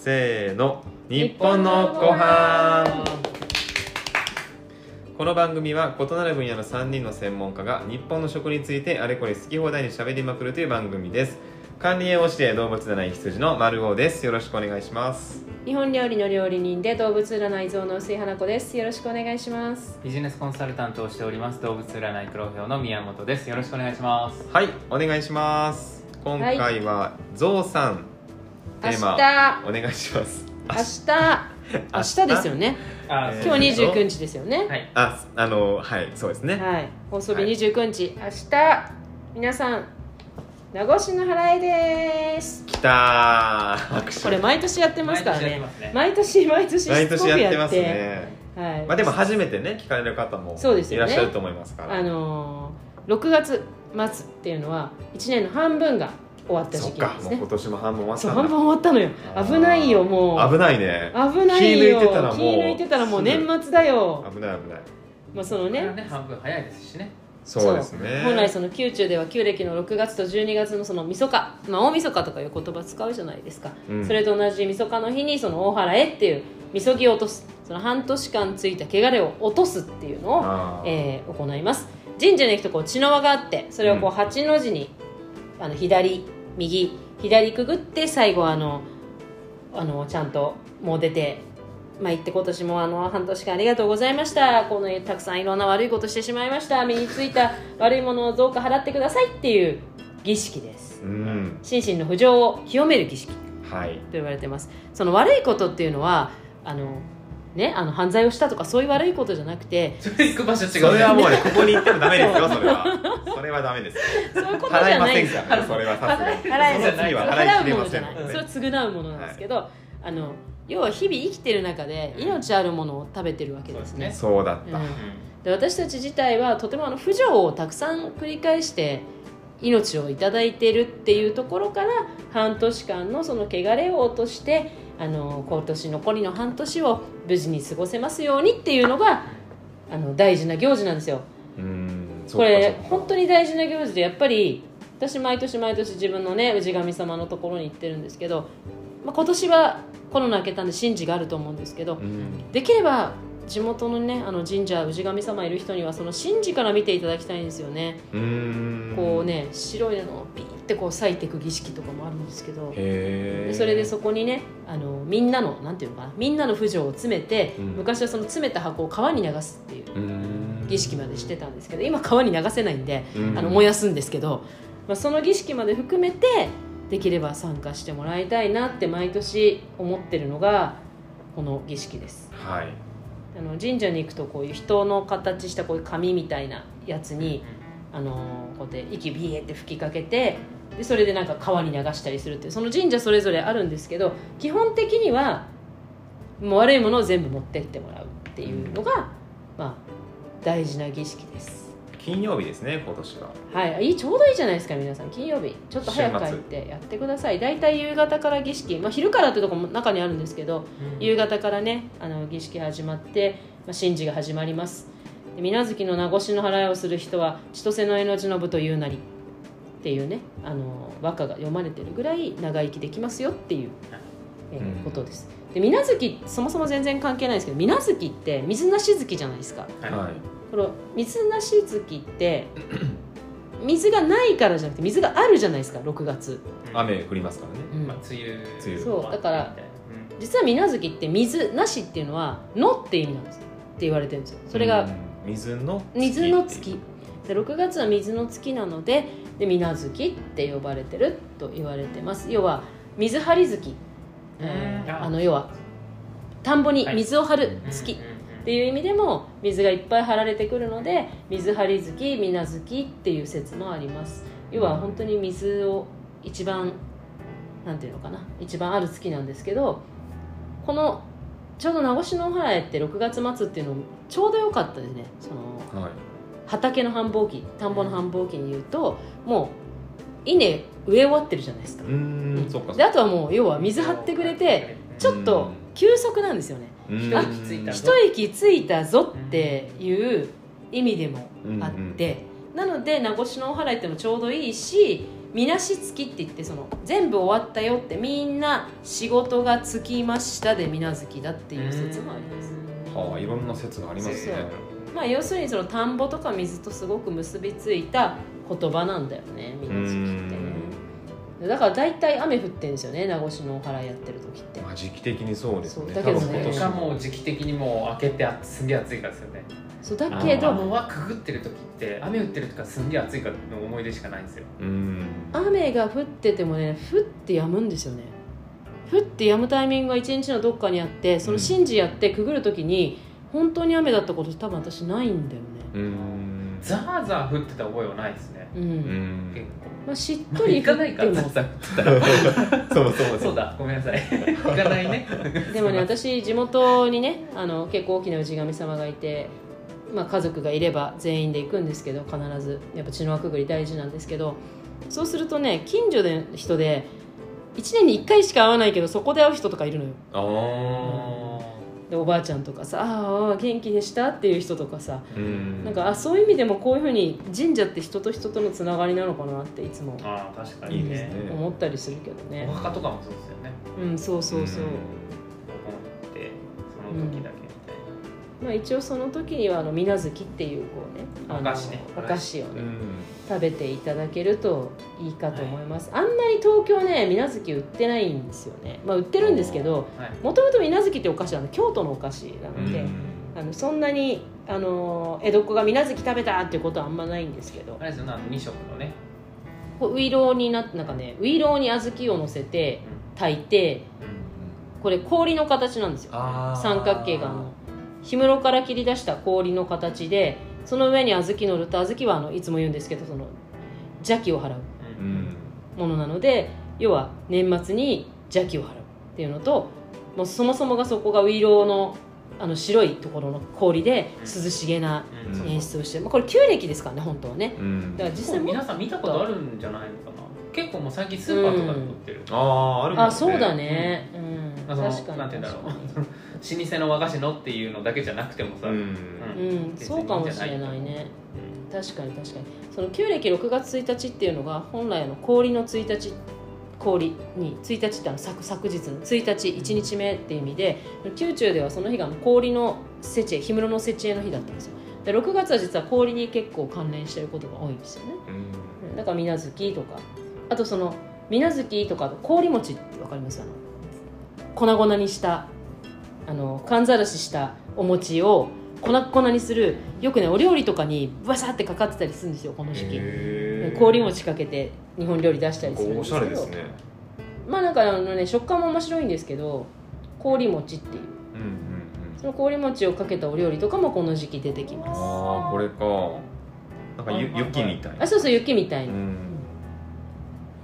せーの。日本のご飯この番組は異なる分野の3人の専門家が日本の食についてあれこれ好き放題に喋りまくるという番組です。管理栄養士で動物占い羊の丸尾です。よろしくお願いします。日本料理の料理人で動物占い像の薄井花子です。よろしくお願いします。ビジネスコンサルタントをしております。動物占い黒豹の宮本です。よろしくお願いします。はいお願いします。今回はゾウさんテーマお願いします。明日。明日？ですよね。今日29日ですよね。はい。ああのはいそうですね。はい。放送日はい。29日、明日皆さん名越の払いです。きたこれ毎年やってますからね。毎年やってますね。毎年毎年やってますね。はい。まあでも初めてね聞かれる方もそうですよね。いらっしゃると思いますから。あのー、6月末っていうのは1年の半分が終わった時期ですね。かもう今年も半分終わったそう半分終わったのよ。危ないよもう。危ないね。危ないよ。気抜いてたらもう気抜いてたらもう年末だよ。危ない危ない。まあそのね。ね半分早いですしね。そうですね。本来その宮中では旧暦の6月と12月のそのみそか、まあ、大晦日とかいう言葉使うじゃないですか、うん。それと同じみそかの日にその大払えっていうみそぎを落とす。その半年間ついた汚れを落とすっていうのを、えー行います。神社に行くとこう血の輪があってそれをこううん。八の字にあの左右左くぐって最後あのあのちゃんともう出てまあ、行って今年もあの半年間ありがとうございました。このたくさんいろんな悪いことしてしまいました。身についた悪いものをどうか払ってくださいっていう儀式です。うん。心身の不浄を清める儀式とはい。言われてます。その悪いことっていうのはあのねあの犯罪をしたとかそういう悪いことじゃなくてそれ行く場所違うそれはもうねここに行ってもダメですよ それは。それはダメですそういうことじゃ払いませんないんですよからねそれはさすがに。払いその次は払いきれま払うものじゃない、せんのでそれは償うものなんですけど、あの要は日々生きてる中で命あるものを食べてるわけですね。そうだった。うん。で私たち自体はとてもあの不条をたくさん繰り返して命をいただいているっていうところから半年間のその汚れを落としてあの今年残りの半年を無事に過ごせますようにっていうのがあの大事な行事なんですよ。うんこれ本に当に大事な行事でやっぱり私毎年毎年自分のね氏神様のところに行ってるんですけど、まあ、今年はコロナ明けたんで神事があると思うんですけどうん。できれば地元のねあの神社氏神様いる人にはその神事から見ていただきたいんですよね、うん。こうね白い布をピーってこう裂いていく儀式とかもあるんですけど。でそれでそこにねあのみんなのなんていうのかなみんなの不条を詰めて、うん。昔はその詰めた箱を川に流すっていううん。儀式までしてたんですけど今川に流せないんで、うん。あの燃やすんですけど、まあ、その儀式まで含めてできれば参加してもらいたいなって毎年思ってるのがこの儀式です。はいあの神社に行くとこういう人の形したこういう紙みたいなやつにあのこうやって息ビーって吹きかけてでそれでなんか川に流したりするっていうその神社それぞれあるんですけど基本的にはもう悪いものを全部持ってってもらうっていうのが、まあ、大事な儀式です金曜日ですね今年は。はい。いいちょうどいいじゃないですか皆さん。金曜日。ちょっと早く帰ってやってください。大体夕方から儀式、まあ、昼からってとこも中にあるんですけど夕方からねあの儀式始まって、まあ、神事が始まります。で水無月の名越の払いをする人は千歳の江の字の部というなりっていうねあの和歌が読まれてるぐらい長生きできますよっていう、ことです。で水無月そもそも全然関係ないですけど水無月って水なし月じゃないですか。はいはいこの水なし月って 水がないからじゃなくて水があるじゃないですか6月、雨降りますからね。うん。まあ梅雨梅雨そうだからうん実は水無月って水なしっていうのは「の」って意味なんですって言われてるんですよ。それがうん。水の水の月。で6月は水の月なのでで水無月って呼ばれてると言われてます。要は水張り月、えーうん。あの要は田んぼに水を張る月っていう意味でも水がいっぱい張られてくるので水張り月水無月っていう説もあります。要は本当に水を一番なんていうのかな。一番ある月なんですけどこのちょうど名越のお祓いって6月末っていうのちょうど良かったですね。そのはい。畑の繁忙期田んぼの繁忙期に言うともう稲植え終わってるじゃないですか。うーんそっかであとはもう要は水張ってくれてちょっと休息なんですよね。うん。一息ついた一息ついたぞっていう意味でもあって、なので名越のお祓いってもちょうどいいしみなし月って言ってその全部終わったよってみんな仕事がつきましたでみな月だっていう説もあります。はあいろんな説がありますね。まあ要するにその田んぼとか水とすごく結びついた言葉なんだよねみな月って。ねだから大体雨降ってんですよね名越のお祓いやってる時って。まあ時期的にそうですね。そうだけどね。多も。時期的にもう開けてあすんげえ暑いからですよねそうだけど雨はくぐってる時って雨降ってる時はすんげえ暑いからの思い出しかないんですよ。うん。雨が降っててもね降って止むんですよね。降って止むタイミングが一日のどっかにあってその神事やってくぐる時に本当に雨だったこと多分私ないんだよね。うんザーザー降ってた覚えはないですね。うん、うん。結まあ、しっ構とり行かないっても。らザーザー降ってたら。そうそうそうだ。ごめんなさい。行かないね。でもね私地元にねあの結構大きな氏神様がいて、まあ、家族がいれば全員で行くんですけど必ず。やっぱ血の輪くぐり大事なんですけどそうするとね近所で人で1年に1回しか会わないけどそこで会う人とかいるのよ。あでおばあちゃんとかさ「ああ元気でした」っていう人とかさあうん。なんかあそういう意味でもこういうふうに神社って人と人とのつながりなのかなっていつもああ確かにね。いいですね。思ったりするけどね。お墓とかもそうですよね。うんそうそうそう、うん。ってその時だけまあ、一応その時にはあの水無月っていうこうねお菓子ね。お菓子をねうん。食べていただけるといいかと思います、あんまり東京ね水無月売ってないんですよね。まあ売ってるんですけどもともと水無月ってお菓子は京都のお菓子なので、うん。あのそんなにあの江戸っ子が水無月食べたっていうことはあんまないんですけどあれですよねあの2色のね。こうウイローになってなんかねウイローに小豆を乗せて炊いてこれ氷の形なんですよ。三角形があの氷室から切り出した氷の形でその上に小豆乗ると小豆はあのいつも言うんですけどその邪気を払うううん。んものなので要は年末に邪気を払うっていうのともうそもそもがそこがウイローのあの白いところの氷で涼しげなうん。うん演出をして、まあ、これ旧暦ですからね本当はね。うん。だから実際も皆さん見たことあるんじゃないのかな。結構もう最近スーパーとかで売ってる、あああるね。あそうだね。うん、あその確かに。なんて言うんだろう。確かに老舗の和菓子のっていうのだけじゃなくてもさ、うん。そうかもしれないね。う。確かに。確かに。その旧暦6月1日っていうのが本来あの氷の1日氷に1日ってあの昨昨日の1日1日目っていう意味で宮中ではその日が氷の設営氷室の設営の日だったんですよ。で6月は実は氷に結構関連してることが多いんですよね。うんうん。だから水無月とか。あとその水無月とか氷餅ってわかります？あの粉々にしたあの寒ざらししたお餅を粉々にするよくねお料理とかにバサってかかってたりするんですよこの時期。氷餅かけて日本料理出したりするんおですけど。しゃれですね。まあなんかあのね食感も面白いんですけど氷餅っていう。うんうんうん。その氷餅をかけたお料理とかもこの時期出てきます。ああこれか。なんか雪みたいな。あそうそう雪みたいな、うん。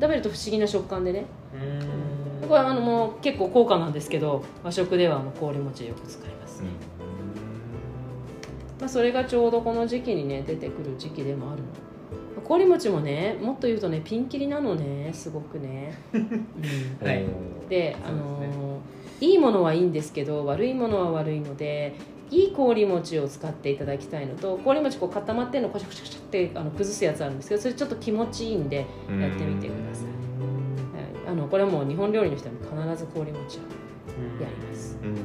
食べると不思議な食感でね。うんこれあのもう結構高価なんですけど和食ではあの氷餅よく使います、うん。まあ、それがちょうどこの時期にね出てくる時期でもあるの。氷餅もねもっと言うとねピンキリなのねすごくね、うん。はい。であのいいものはいいんですけど悪いものは悪いのでいい氷餅を使っていただきたいのと氷餅こう固まってるのコシャコシャコシャってあの崩すやつあるんですけどそれちょっと気持ちいいんで、うんやってみてください、あのこれはもう日本料理の人は必ず氷餅をやります。うん。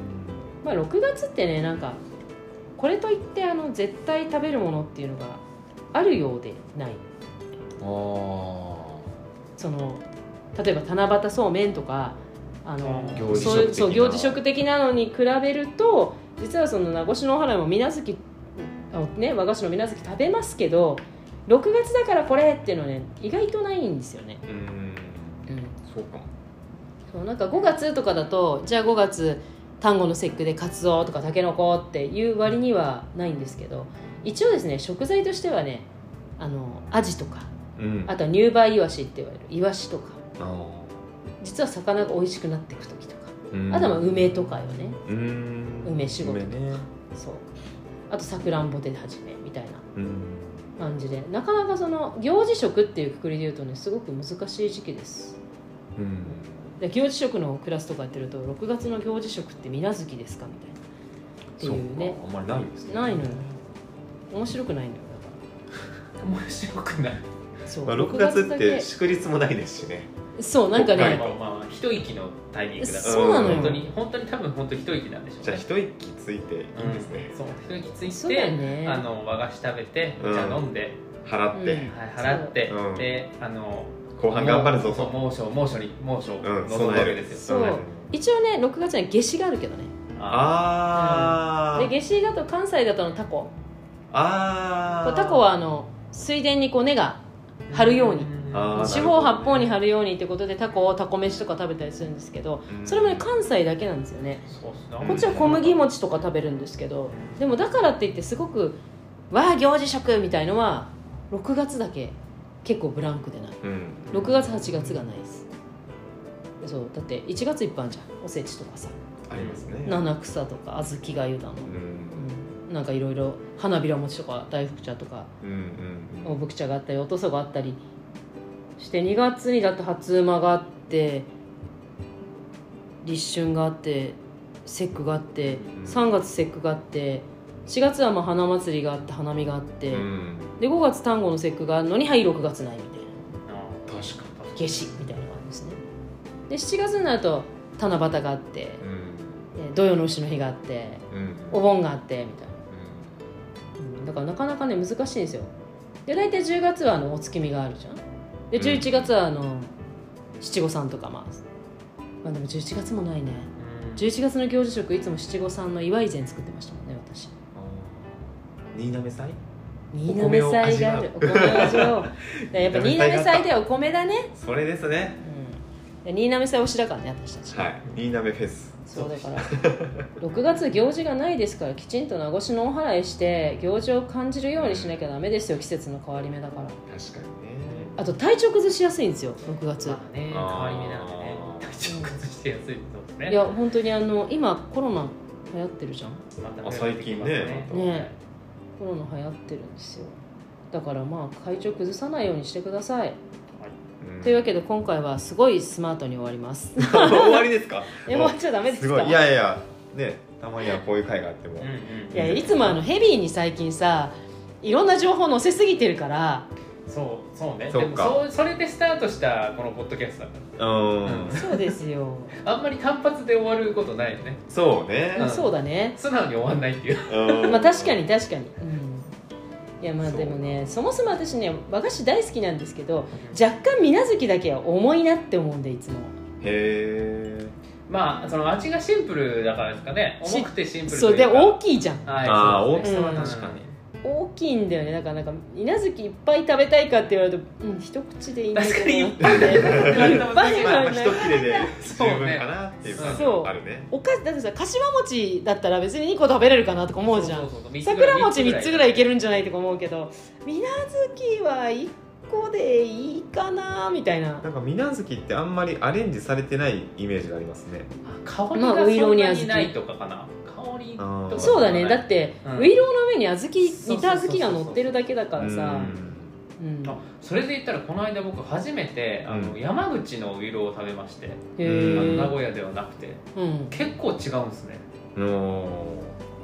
まあ、6月ってねなんかこれといってあの絶対食べるものっていうのがあるようでない。あその例えば七夕そうめんとかあの行事そういう食的な。そう行事食的なのに比べると実はその名越のお花も水無月あね和菓子の水無月食べますけど6月だからこれっていうのはね意外とないんですよね、うん、そうかも。そうなんか5月とかだとじゃあ5月端午の節句でカツオとかタケノコっていう割にはないんですけど一応ですね食材としてはねあのアジとかうん。あとは入梅イワシって言われるイワシとか。あ実は魚が美味しくなっていく時とか。あとはまあ梅とかよね。うん。梅仕事梅ね。そう。あとさくらんぼで始めみたいなうん。感じで。なかなかその行事食っていうくくりで言うとねすごく難しい時期です。うんで行事食のクラスとかやってると6月の行事食って水無月ですかみたいな。っていうね。そうかあんまりないですね。ないのよ。面白くないのよ。だか面白くない。そう、まあ、6月って祝日もないですしね。そうなんかね。まあまあ一息のタイミングだからそうなのよ。本当に本当に多分本当一息なんでしょうね。じゃあ一息ついていいんですね、うんそう一息ついて、ね。あの和菓子食べてうん。じゃあ飲んで、払って、うん。はい、払って、うん。であの後半頑張るぞと。そう猛暑猛暑に猛暑をうん望むわけですよ、そう。備える一応ね6月には夏至があるけどね。あー、で夏至だと関西だとのタコ。あー。こうタコはあの水田にこう根が張るように。四方八方に張るようにってことでタコをタコ飯とか食べたりするんですけどうん。それもね関西だけなんですよね。そうっすね。こっちは小麦餅とか食べるんですけどでもだからって言ってすごくわあ行事食みたいのは6月だけ結構ブランクでない。うん。6月8月がないです。そうだって1月いっぱいあるじゃん。おせちとかさ。ありますね。七草とか小豆がゆだの、うん。うん、なんかいろいろ花びら餅とか大福茶とか大福茶があったりおとそがあったり。して2月にだって初馬があって立春があって節句があってうん。3月節句があって4月はまあ花祭りがあって花見があって、うん。で5月端午の節句があるのにはい6月ないみたいな。あ確か夏至みたいなのがあるんですね。で7月になると七夕があってにうん。えー土用の丑の日があってうん。お盆があってみたいな。うん。だからなかなかね難しいんですよ。で大体10月はあのお月見があるじゃん。でうん。11月はあの七五三とかまあまあでも11月もないね。うん。11月の行事食いつも七五三の祝い膳作ってましたもんね私新滑祭？新滑祭がある。お米を味わおうでやっぱ新滑祭ではお米だね。それですね。うん。で新滑祭推しだからね私たち。はい。新滑フェス。そうだから。6月行事がないですからきちんと名越しのお祓いして行事を感じるようにしなきゃダメですよ季節の変わり目だから。確かにね。あと体調崩しやすいんですよ6月、まあね変わり目なんでね。体調崩してやすいそうですね。いや本当にあの今コロナ流行ってるじゃん。ま最近ね。ねコロナ流行ってるんですよ。だからまあ体調崩さないようにしてください、うん。というわけで今回はすごいスマートに終わります。終わりですか？え終わっちゃダメですか？い。いやいやねたまにはこういう会があっても。うんうん。いやいつもあのヘビーに最近さいろんな情報載せすぎてるからそうそうね。そっか。でもそうそれでスタートしたこのポッドキャストだかうん。うん。そうですよ、ら あんまり単発で終わることないよね。そうね。うん。そうだね。素直に終わんないっていう。うん。まあ確かに確かに、うん、いやまあでもねそもそも私ね和菓子大好きなんですけど若干水無月だけは重いなって思うんでいつも。へえまあその味がシンプルだからですかね。し重くてシンプルそうでというか大きいじゃん。はい。ああ大きさは確かに大きいんだよね。だからなんか水無月いっぱい食べたいかって言われるとうん一口でいいんだけどいっぱいいっぱい。まあまあはない一切れで十分かなっていう感じそう。もあるね。おかだってさかしわ餅だったら別に2個食べれるかなとか思うじゃん。桜餅3つぐらいいけるるんじゃないとか思うけど水無月は1個でいいかなみたいな。なんか水無月ってあんまりアレンジされてないイメージがありますね。香りまあがそんなお色にないとかかな？香りとか。そうだね。だって、うん。ウイローの上に小豆煮た小豆が乗ってるだけだからさ。うんうん。あそれで言ったらこの間僕初めてあの、うん山口のウイローを食べまして、へあのえ名古屋ではなくて。うん、結構違うんですね。の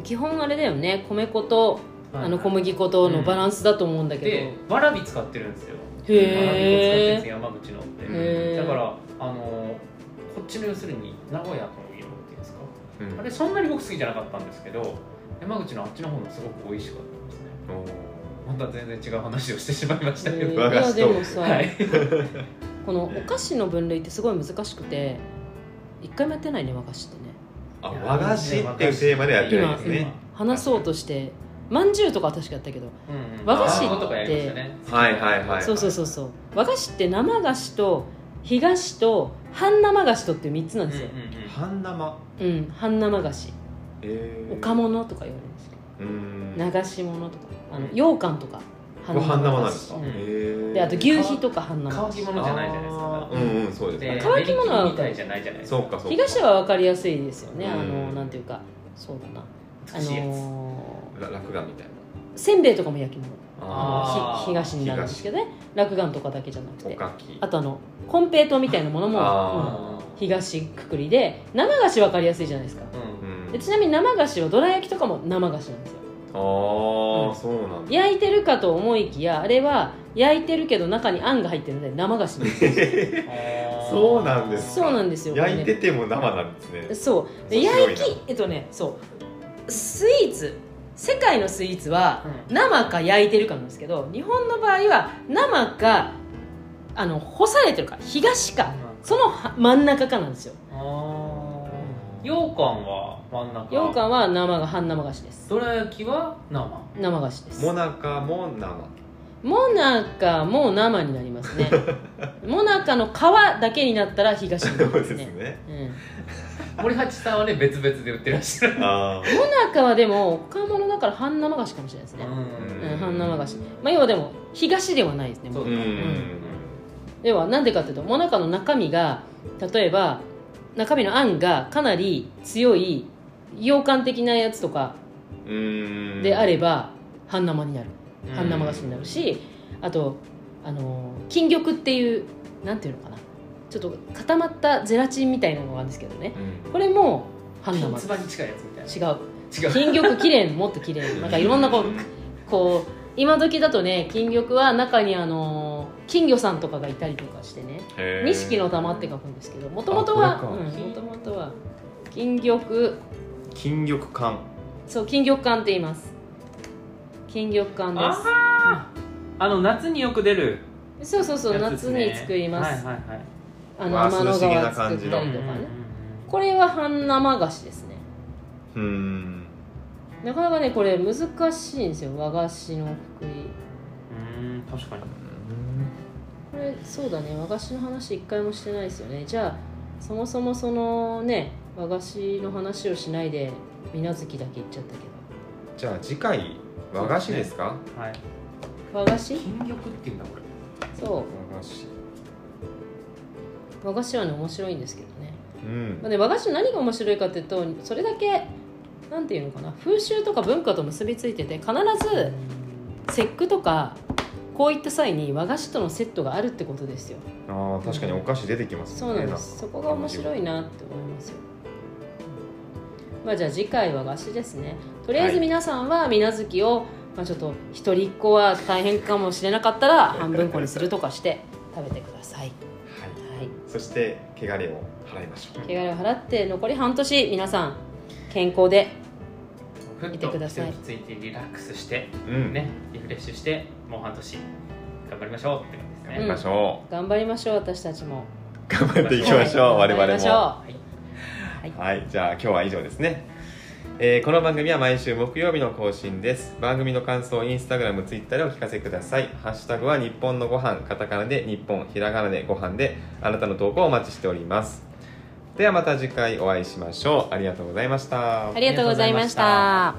基本あれだよね。米粉とあの小麦麦粉とのバランスだと思うんだけど、でわらび使ってるんですよ。へー。わらび粉使ってるんです山口の。って、だからあのこっちの要するに名古屋のウイローっていうんですか？うん。あれそんなに僕好きじゃなかったんですけど山口のあっちの方がすごく美味しかったですね。また全然違う話をしてしまいましたけど、へー。いや和菓子とでもさ、はい。このお菓子の分類ってすごい難しくて一回もやってないね和菓子ってね。あ和菓子っていうテーマでやってない今ですね。話そうとしてまんじゅうとかは確かやったけどうんうん。和菓子ってね。はいはいはいそうそうそうそう。和菓子って生菓子と干菓子と半生菓子とっていう3つなんですよ、うんうんうん。半生？うん半生菓子。えー。おか物とか言われるんですけうん。ど流し物とかあの羊羹とか半生なんですかうん。であと牛皮とか半生乾き物じゃないじゃないですあかー。うんうんそうです乾き物は練り切りみたいじゃないじゃないですか。そうかそうか。干菓子は分かりやすいですよね、あうのん。なんていうか。そうだなあのら落眼みたいな。せんべいとかも焼き物。あー。ひ東になるんですけどね。落雁とかだけじゃなくおてあとあの金平糖みたいなものも、うんあ東くくりで生菓子分かりやすいじゃないですか。うん。うんでちなみに生菓子はどら焼きとかも生菓子なんですよ。あーそうなんだ。焼いてるかと思いきやあれは焼いてるけど中にあんが入ってるので生菓子なんです そうなんですそうなんですよ。焼いてても生なんですね。そう。で焼きえっとねそうスイーツ世界のスイーツはうん。生か焼いてるかなんですけど日本の場合は生かあの干されてるか東かそのは真ん中かなんですよ。羊羹は真ん中。羊羹は生が半生菓子です。どら焼きは生。生菓子です。もなかも生もなかも生になりますね。もなかの皮だけになったら東になそうりますすね。うん。森八さんはね別々で売ってらっしゃるあもなかはでも若者だから半生菓子かもしれないですね、うん。うん、半生菓子。まあ要はでも東ではないですねそうあう。ん。要はなんでかっていうともなかの中身が例えば中身のあんがかなり強い羊羹的なやつとかうん。であれば半生になる。うん半生菓子になるしあとあの金玉っていうなんていうのかな。ちょっと固まったゼラチンみたいなのがあるんですけどね。うん。これも半生。金つばに近いやつみたいな。違う。違う。金玉綺麗もっと綺麗なんかいろんなこうこう今時だとね金玉は中にあの金魚さんとかがいたりとかしてね。錦の玉って書くんですけどもともとはもともとは金玉。金玉缶。そう金玉羹って言います金玉羹です。ああの夏によく出るそうそうそう、夏やつですね。に作ります、はいはいはい。あの天の涼しげな川作感じの。ったりとかね。うんうんこれは半生菓子ですね。うん。なかなかねこれ難しいんですよ。和菓子のくくりうんうん確かに。これそうだね。和菓子の話一回もしてないですよね。じゃあそもそもそのね和菓子の話をしないで水無月だけ言っちゃったけじゃあ次回和菓子ですか？はい。ど和菓子？金玉っていうんだこれ。そう。和菓子。和菓子はね面白いんですけどね,、うん。まあ、ね和菓子の何が面白いかっていうとそれだけなんていうのかな？風習とか文化と結びついてて必ず節句とかこういった際に和菓子とのセットがあるってことですよ。ああ確かにお菓子出てきますそうなんです。そこが面白いなって思いますよ。まあじゃあ次回は和菓子ですねとりあえず皆さんは水無月を、まあ、ちょっと一人っ子は大変かもしれなかったら半分こにするとかして食べてください。はい。はい。そして汚れを払いましょう。汚れを払って残り半年皆さん健康でいてください。ついてリラックスしてうん。ねリフレッシュしてもう半年頑張りましょうって感じですね。頑張りましょ頑張りましょう私たちも。う頑張っていきましょう我々はい頑張りましょう。もはい。はい。じゃあ今日は以上ですねえーこの番組は毎週木曜日の更新です。番組の感想をインスタグラムツイッターでお聞かせください。ハッシュタグは日本のご飯カタカナで日本ひらがなでご飯であなたの投稿をお待ちしております。ではまた次回お会いしましょう。ありがとうございました。ありがとうございました。